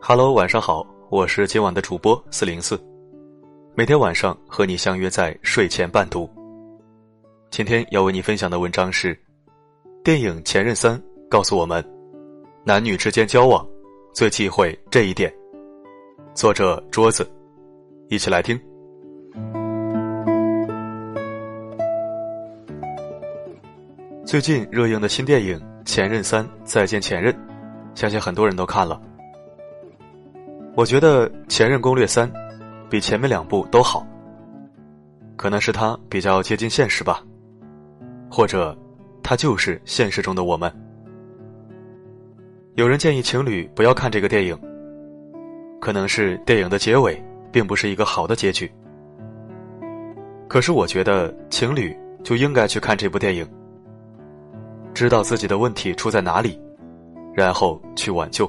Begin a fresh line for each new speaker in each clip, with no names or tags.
Hello，晚上好，我是今晚的主播四零四，每天晚上和你相约在睡前伴读。今天要为你分享的文章是：电影《前任三》告诉我们，男女之间交往最忌讳这一点。作者桌子，一起来听。最近热映的新电影《前任三：再见前任》，相信很多人都看了。我觉得《前任攻略三》比前面两部都好，可能是它比较接近现实吧，或者它就是现实中的我们。有人建议情侣不要看这个电影，可能是电影的结尾并不是一个好的结局。可是我觉得情侣就应该去看这部电影，知道自己的问题出在哪里，然后去挽救。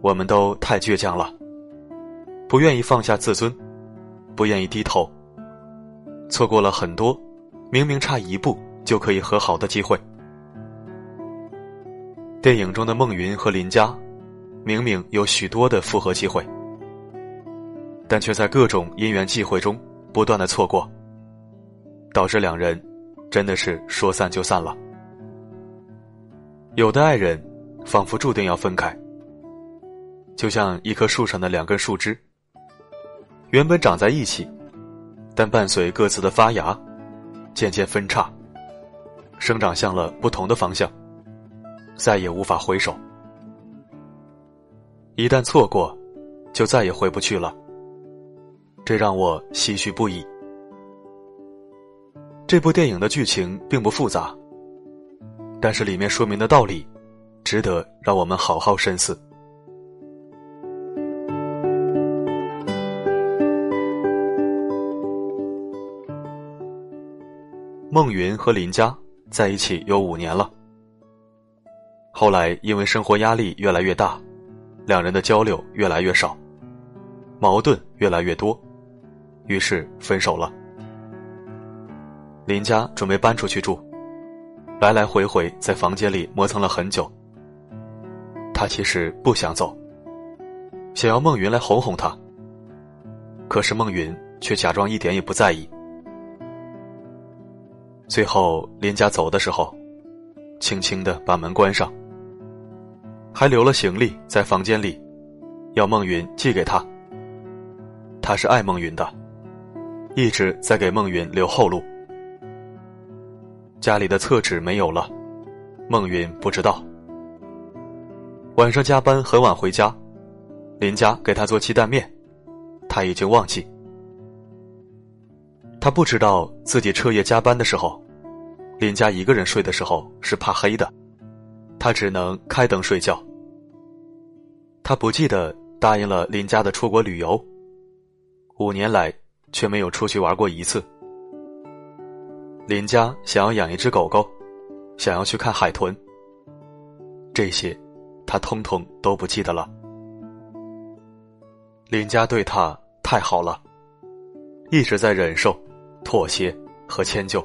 我们都太倔强了，不愿意放下自尊，不愿意低头，错过了很多明明差一步就可以和好的机会。电影中的孟云和林佳，明明有许多的复合机会，但却在各种因缘际会中不断的错过，导致两人真的是说散就散了。有的爱人，仿佛注定要分开。就像一棵树上的两根树枝，原本长在一起，但伴随各自的发芽，渐渐分叉，生长向了不同的方向，再也无法回首。一旦错过，就再也回不去了。这让我唏嘘不已。这部电影的剧情并不复杂，但是里面说明的道理，值得让我们好好深思。孟云和林佳在一起有五年了，后来因为生活压力越来越大，两人的交流越来越少，矛盾越来越多，于是分手了。林佳准备搬出去住，来来回回在房间里磨蹭了很久。他其实不想走，想要孟云来哄哄他，可是孟云却假装一点也不在意。最后，林家走的时候，轻轻的把门关上，还留了行李在房间里，要孟云寄给他。他是爱孟云的，一直在给孟云留后路。家里的厕纸没有了，孟云不知道。晚上加班很晚回家，林家给他做鸡蛋面，他已经忘记。他不知道自己彻夜加班的时候，林家一个人睡的时候是怕黑的，他只能开灯睡觉。他不记得答应了林家的出国旅游，五年来却没有出去玩过一次。林家想要养一只狗狗，想要去看海豚，这些他通通都不记得了。林家对他太好了，一直在忍受。妥协和迁就。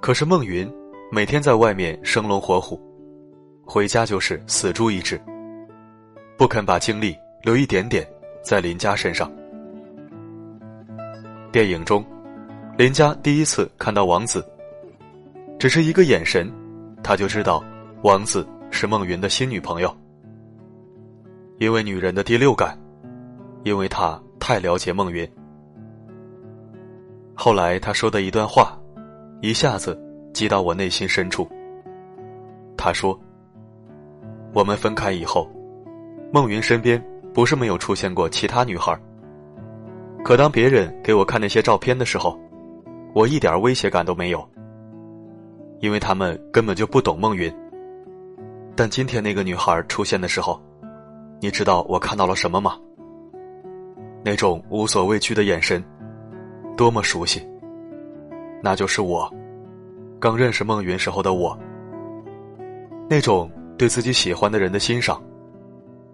可是孟云每天在外面生龙活虎，回家就是死猪一只，不肯把精力留一点点在林家身上。电影中，林佳第一次看到王子，只是一个眼神，他就知道王子是孟云的新女朋友。因为女人的第六感，因为他太了解孟云。后来他说的一段话，一下子击到我内心深处。他说：“我们分开以后，孟云身边不是没有出现过其他女孩，可当别人给我看那些照片的时候，我一点威胁感都没有，因为他们根本就不懂孟云。但今天那个女孩出现的时候，你知道我看到了什么吗？那种无所畏惧的眼神。”多么熟悉！那就是我刚认识孟云时候的我，那种对自己喜欢的人的欣赏，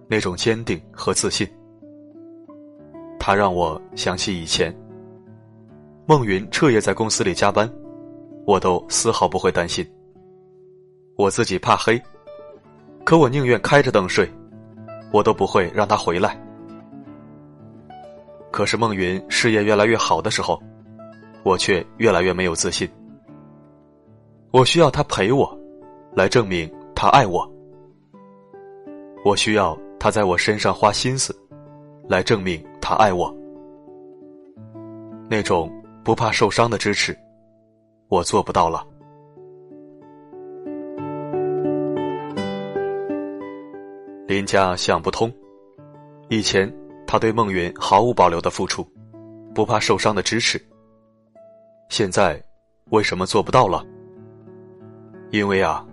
那种坚定和自信。他让我想起以前，孟云彻夜在公司里加班，我都丝毫不会担心。我自己怕黑，可我宁愿开着灯睡，我都不会让他回来。可是孟云事业越来越好的时候，我却越来越没有自信。我需要他陪我，来证明他爱我。我需要他在我身上花心思，来证明他爱我。那种不怕受伤的支持，我做不到了。林家想不通，以前他对孟云毫无保留的付出，不怕受伤的支持，现在为什么做不到了？因为啊，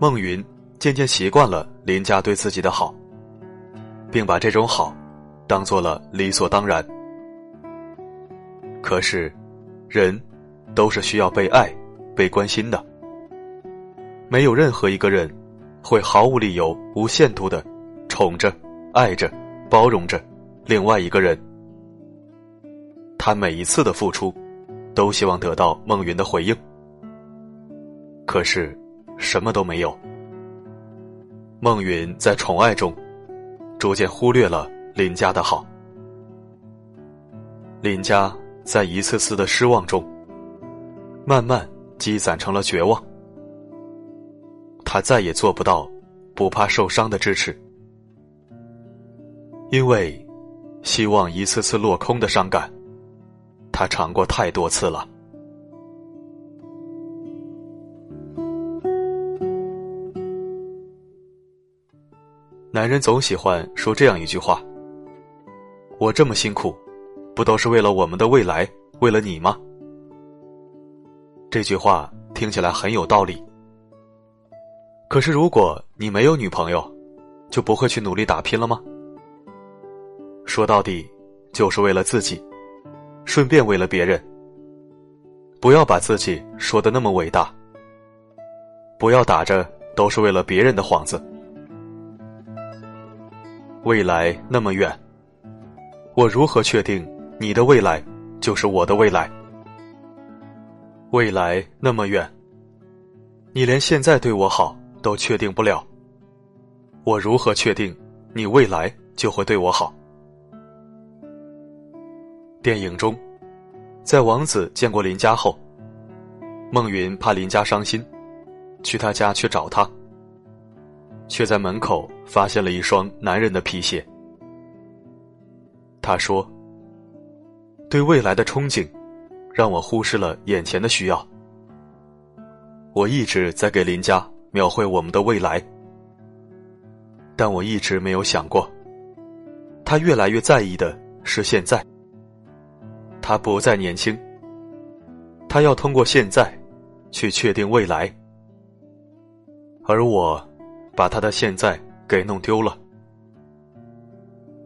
孟云。渐渐习惯了林家对自己的好，并把这种好当做了理所当然。可是，人都是需要被爱、被关心的。没有任何一个人会毫无理由、无限度的宠着、爱着、包容着另外一个人。他每一次的付出，都希望得到孟云的回应。可是，什么都没有。孟云在宠爱中，逐渐忽略了林家的好。林家在一次次的失望中，慢慢积攒成了绝望。他再也做不到不怕受伤的支持，因为希望一次次落空的伤感，他尝过太多次了。男人总喜欢说这样一句话：“我这么辛苦，不都是为了我们的未来，为了你吗？”这句话听起来很有道理。可是，如果你没有女朋友，就不会去努力打拼了吗？说到底，就是为了自己，顺便为了别人。不要把自己说的那么伟大，不要打着都是为了别人的幌子。未来那么远，我如何确定你的未来就是我的未来？未来那么远，你连现在对我好都确定不了，我如何确定你未来就会对我好？电影中，在王子见过林家后，孟云怕林家伤心，去他家去找他。却在门口发现了一双男人的皮鞋。他说：“对未来的憧憬，让我忽视了眼前的需要。我一直在给林家描绘我们的未来，但我一直没有想过，他越来越在意的是现在。他不再年轻，他要通过现在，去确定未来，而我。”把他的现在给弄丢了。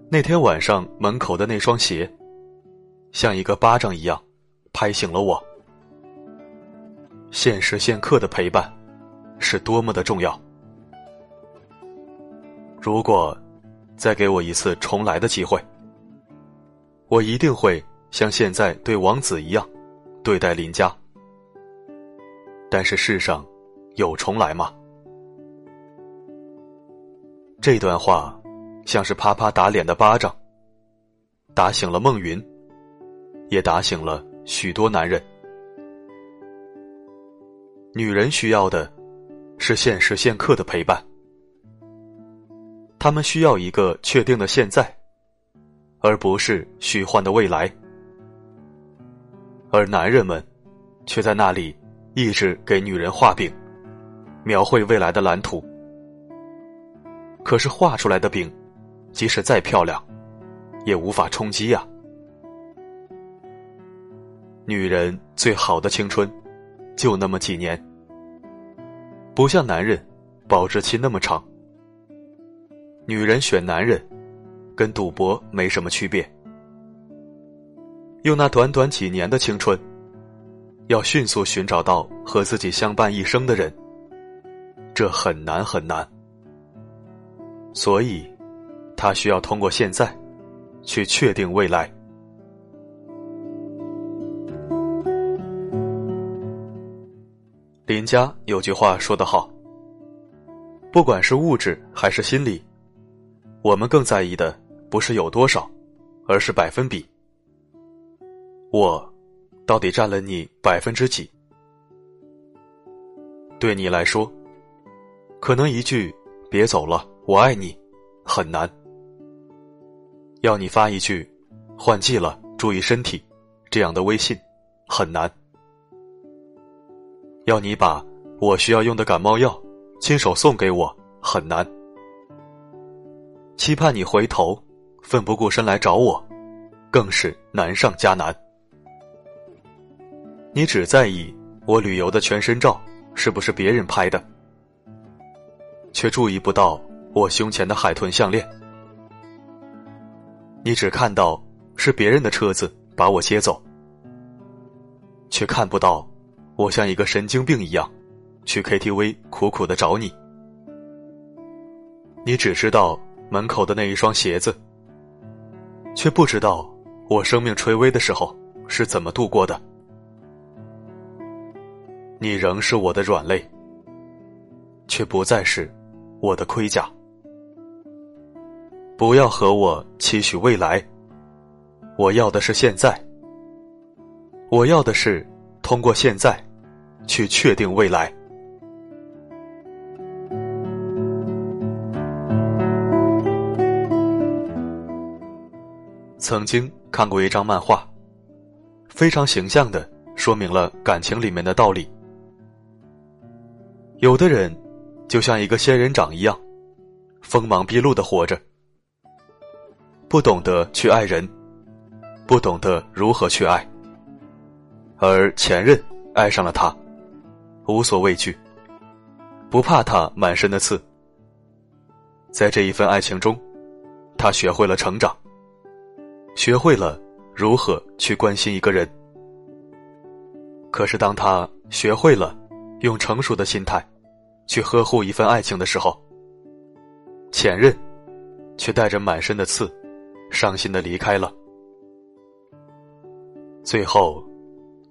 那天晚上门口的那双鞋，像一个巴掌一样，拍醒了我。现时现刻的陪伴，是多么的重要。如果再给我一次重来的机会，我一定会像现在对王子一样，对待林家。但是世上有重来吗？这段话，像是啪啪打脸的巴掌，打醒了孟云，也打醒了许多男人。女人需要的，是现时现刻的陪伴，他们需要一个确定的现在，而不是虚幻的未来。而男人们，却在那里一直给女人画饼，描绘未来的蓝图。可是画出来的饼，即使再漂亮，也无法充饥呀。女人最好的青春，就那么几年，不像男人，保质期那么长。女人选男人，跟赌博没什么区别。用那短短几年的青春，要迅速寻找到和自己相伴一生的人，这很难很难。所以，他需要通过现在，去确定未来。林家有句话说得好：“不管是物质还是心理，我们更在意的不是有多少，而是百分比。我到底占了你百分之几？对你来说，可能一句‘别走了，我爱你’很难；要你发一句‘换季了，注意身体’这样的微信很难。”要你把我需要用的感冒药亲手送给我很难，期盼你回头奋不顾身来找我，更是难上加难。你只在意我旅游的全身照是不是别人拍的，却注意不到我胸前的海豚项链。你只看到是别人的车子把我接走，却看不到。我像一个神经病一样，去 KTV 苦苦的找你。你只知道门口的那一双鞋子，却不知道我生命垂危的时候是怎么度过的。你仍是我的软肋，却不再是我的盔甲。不要和我期许未来，我要的是现在。我要的是。通过现在，去确定未来。曾经看过一张漫画，非常形象的说明了感情里面的道理。有的人就像一个仙人掌一样，锋芒毕露的活着，不懂得去爱人，不懂得如何去爱。而前任爱上了他，无所畏惧，不怕他满身的刺。在这一份爱情中，他学会了成长，学会了如何去关心一个人。可是，当他学会了用成熟的心态去呵护一份爱情的时候，前任却带着满身的刺，伤心的离开了。最后。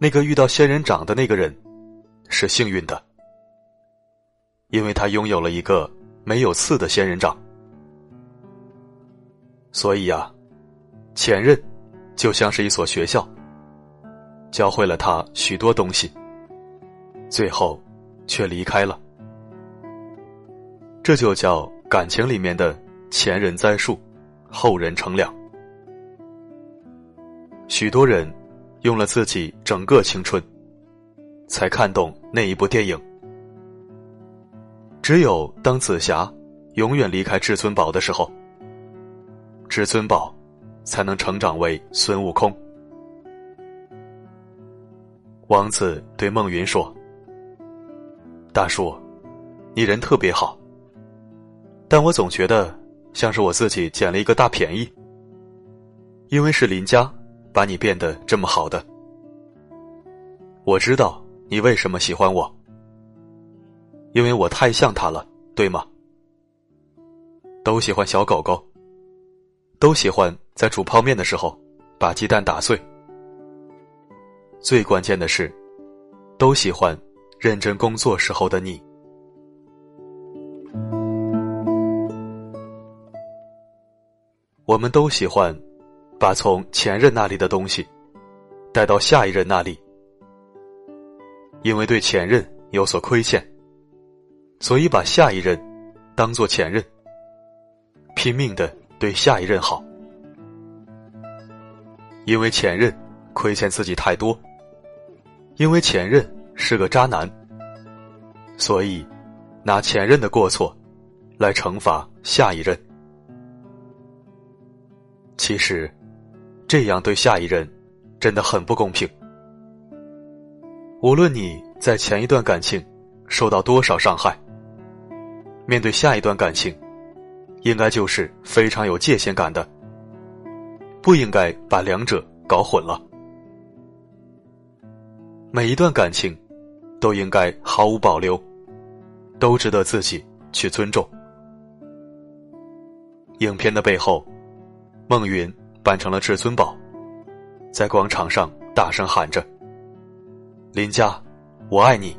那个遇到仙人掌的那个人，是幸运的，因为他拥有了一个没有刺的仙人掌。所以呀，前任就像是一所学校，教会了他许多东西，最后却离开了。这就叫感情里面的前人栽树，后人乘凉。许多人。用了自己整个青春，才看懂那一部电影。只有当紫霞永远离开至尊宝的时候，至尊宝才能成长为孙悟空。王子对孟云说：“大叔，你人特别好，但我总觉得像是我自己捡了一个大便宜，因为是林家。”把你变得这么好的，我知道你为什么喜欢我，因为我太像他了，对吗？都喜欢小狗狗，都喜欢在煮泡面的时候把鸡蛋打碎，最关键的是，都喜欢认真工作时候的你。我们都喜欢。把从前任那里的东西带到下一任那里，因为对前任有所亏欠，所以把下一任当做前任，拼命的对下一任好。因为前任亏欠自己太多，因为前任是个渣男，所以拿前任的过错来惩罚下一任。其实。这样对下一任，真的很不公平。无论你在前一段感情受到多少伤害，面对下一段感情，应该就是非常有界限感的，不应该把两者搞混了。每一段感情，都应该毫无保留，都值得自己去尊重。影片的背后，孟云。扮成了至尊宝，在广场上大声喊着：“林家，我爱你，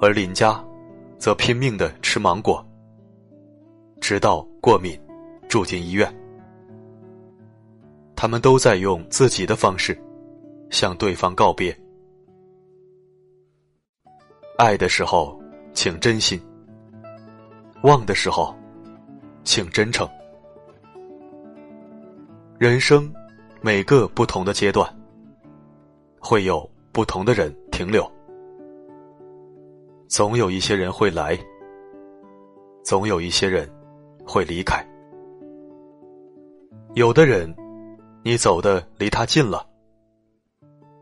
而林家则拼命的吃芒果，直到过敏，住进医院。他们都在用自己的方式向对方告别。爱的时候，请真心；忘的时候，请真诚。人生每个不同的阶段，会有不同的人停留。总有一些人会来，总有一些人会离开。有的人，你走的离他近了，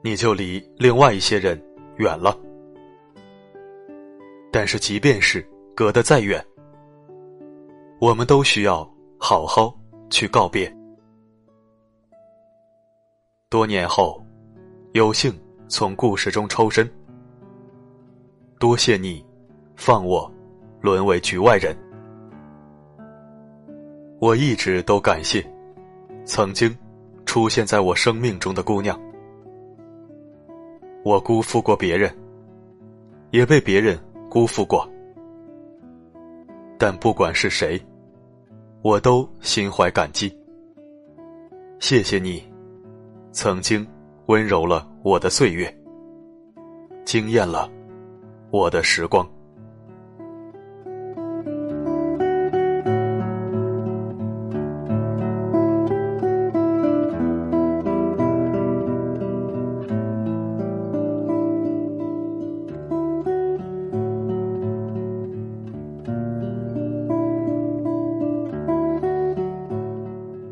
你就离另外一些人远了。但是，即便是隔得再远，我们都需要好好去告别。多年后，有幸从故事中抽身，多谢你，放我沦为局外人。我一直都感谢曾经出现在我生命中的姑娘。我辜负过别人，也被别人辜负过，但不管是谁，我都心怀感激。谢谢你。曾经温柔了我的岁月，惊艳了我的时光。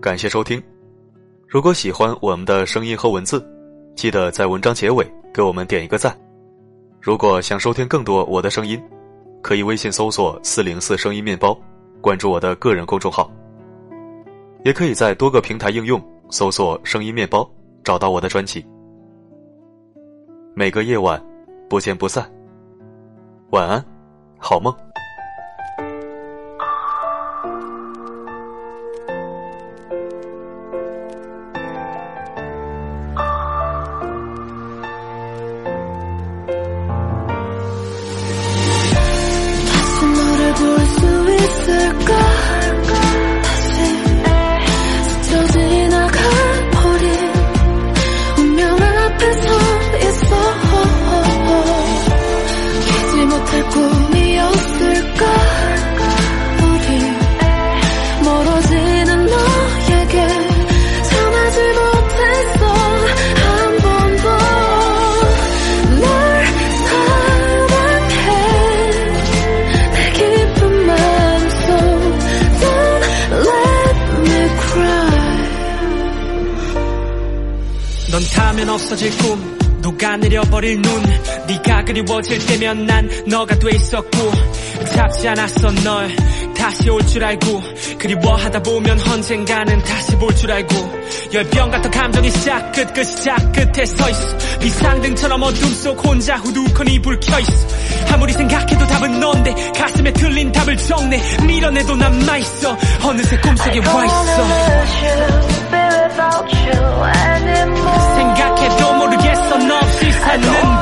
感谢收听。如果喜欢我们的声音和文字，记得在文章结尾给我们点一个赞。如果想收听更多我的声音，可以微信搜索“四零四声音面包”，关注我的个人公众号。也可以在多个平台应用搜索“声音面包”，找到我的专辑。每个夜晚，不见不散。晚安，好梦。
타면 없어질 꿈. 녹아내려버릴 눈. 네가 그리워질 때면 난 너가 돼 있었고. 잡지 않았어 널. 다시 올 줄 알고. 그리워하다 보면 언젠가는 다시 볼 줄 알고. 열병 같은 감정이 시작 끝그 시작 끝에 서 있어. 비상등처럼 어둠 속 혼자 후두커니 불 켜있어. 아무리 생각해도 답은 넌데 가슴에 틀린 답을 적내 밀어내도 남아있어. 어느새 꿈속에 와있어 Head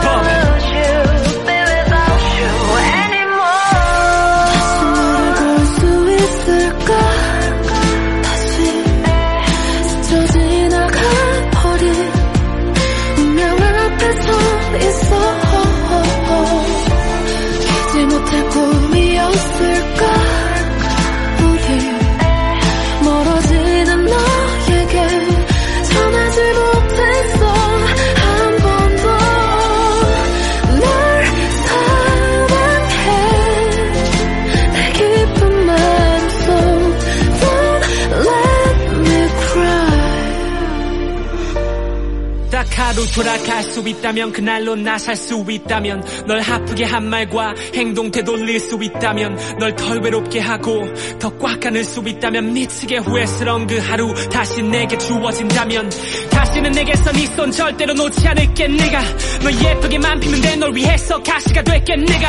돌아갈 수 있다면 그날로 나 살 수 있다면 널 아프게 한 말과 행동 되돌릴 수 있다면 널 덜 외롭게 하고 더 꽉 안을 수 있다면 미치게 후회스러운 그 하루 다시 내게 주어진다면 다시는 내게서 네 손 절대로 놓지 않을게 내가 널 예쁘게만 피면 돼 널 위해서 가시가 될게 내가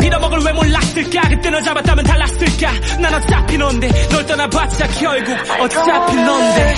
빌어먹을 왜 몰랐을까 그때 널 잡았다면 달랐을까 난 어차피 넌데 널 떠나봤자 결국 어차피 넌데